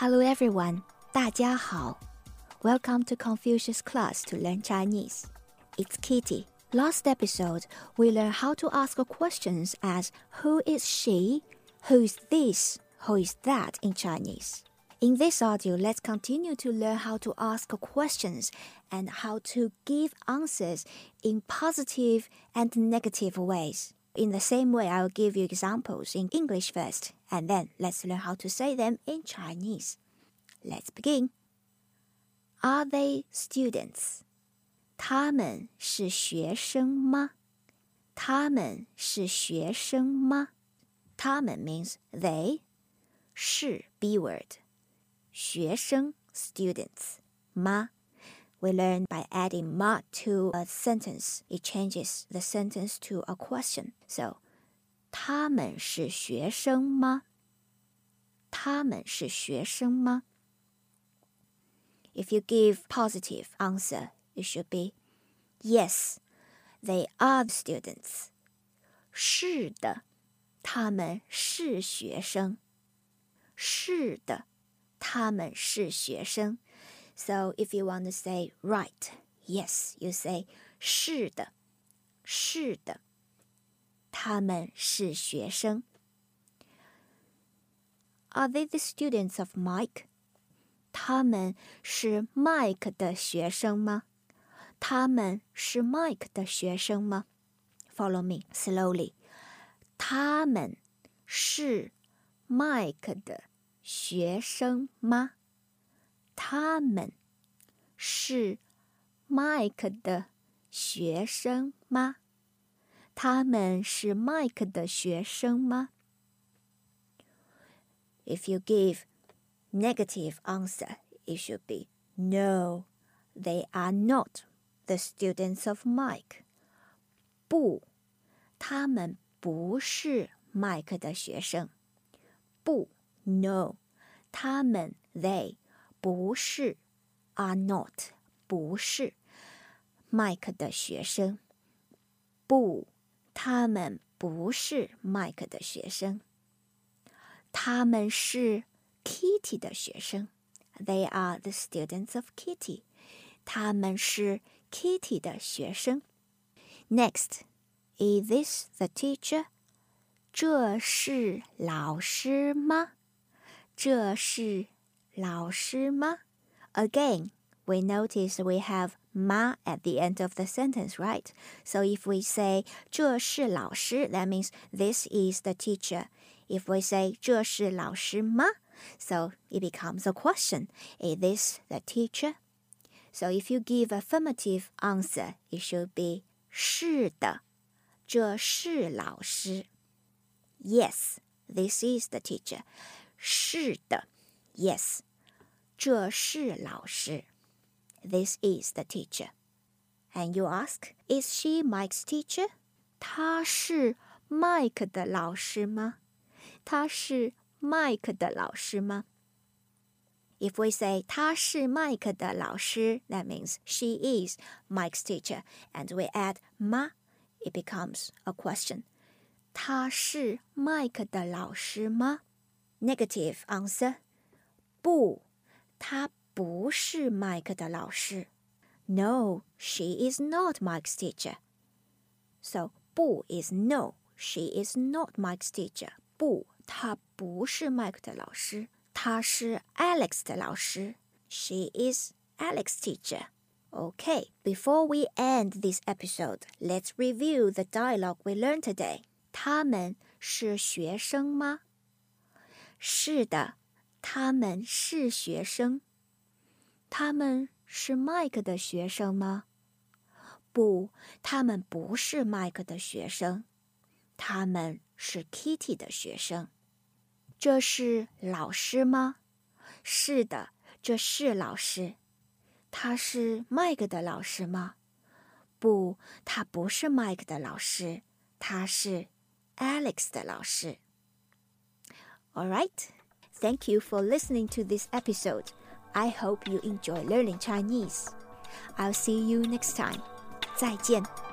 Hello everyone, 大家好. Welcome to Confucius class to learn Chinese. It's Kitty. Last episode, we learned how to ask questions as who is she, who is this, who is that in Chinese. In this audio, let's continue to learn how to ask questions and how to give answers in positive and negative ways. In the same way, I'll give you examples in English first, and then let's learn how to say them in Chinese. Let's begin. Are they students? 他们是学生吗？他们是学生吗？他们 means they，是 be word，学生 students 吗 we learn by adding ma to a sentence. It changes the sentence to a question. So, 他们是学生吗？他们是学生吗？If you give positive answer, it should be yes, they are students. 是的，他们是学生。是的，他们是学生。 so if you want to say right, yes, you say 是的，是的，他们是学生。Are they the students of Mike? 他们是 Mike 的学生吗？他们是 Mike 的学生吗？Follow me slowly. 他们是 Mike 的学生吗？ 他们是 Mike 的学生吗？他们是 Mike 的学生吗？If you give negative answer, it should be no, they are not the students of Mike. 不，他们不是 Mike 的学生。不，no，他们 they 不是，are not 不是，Mike 的学生。不，他们不是 Mike 的学生。他们是 Kitty 的学生。They are the students of Kitty。他们是 Kitty 的学生。Next, is this the teacher？这是老师吗？这是。 老师吗? Again, we notice we have ma at the end of the sentence, right? So if we say 这是老师, that means this is the teacher. If we say 这是老师吗? So it becomes a question. Is this the teacher? So if you give affirmative answer, it should be 是的，这是老师。Yes, this is the teacher. 是的。 Yes，这是老师。This is the teacher. And you ask, is she Mike's teacher? 她是 Mike 的老师吗？她是 Mike 的老师吗？If we say 她是 Mike 的老师，that means she is Mike's teacher, and we add ma, it becomes a question. 她是 Mike 的老师吗？Negative answer. 不，她不是麦克的老师。No, she is not Mike's teacher. So 不 is no, she is not Mike's teacher. 不，她不是麦克的老师，她是 Alex 的老师。She is Alex's teacher. Okay, before we end this episode, let's review the dialogue we learned today. 他们是学生吗？是的。 他们是学生。他们是麦克的学生吗？不，他们不是麦克的学生。他们是 Kitty 的学生。这是老师吗？是的，这是老师。他是麦克的老师吗？不，他不是麦克的老师。他是 Alex 的老师。All right. Thank you for listening to this episode. I hope you enjoy learning Chinese. I'll see you next time. 再见。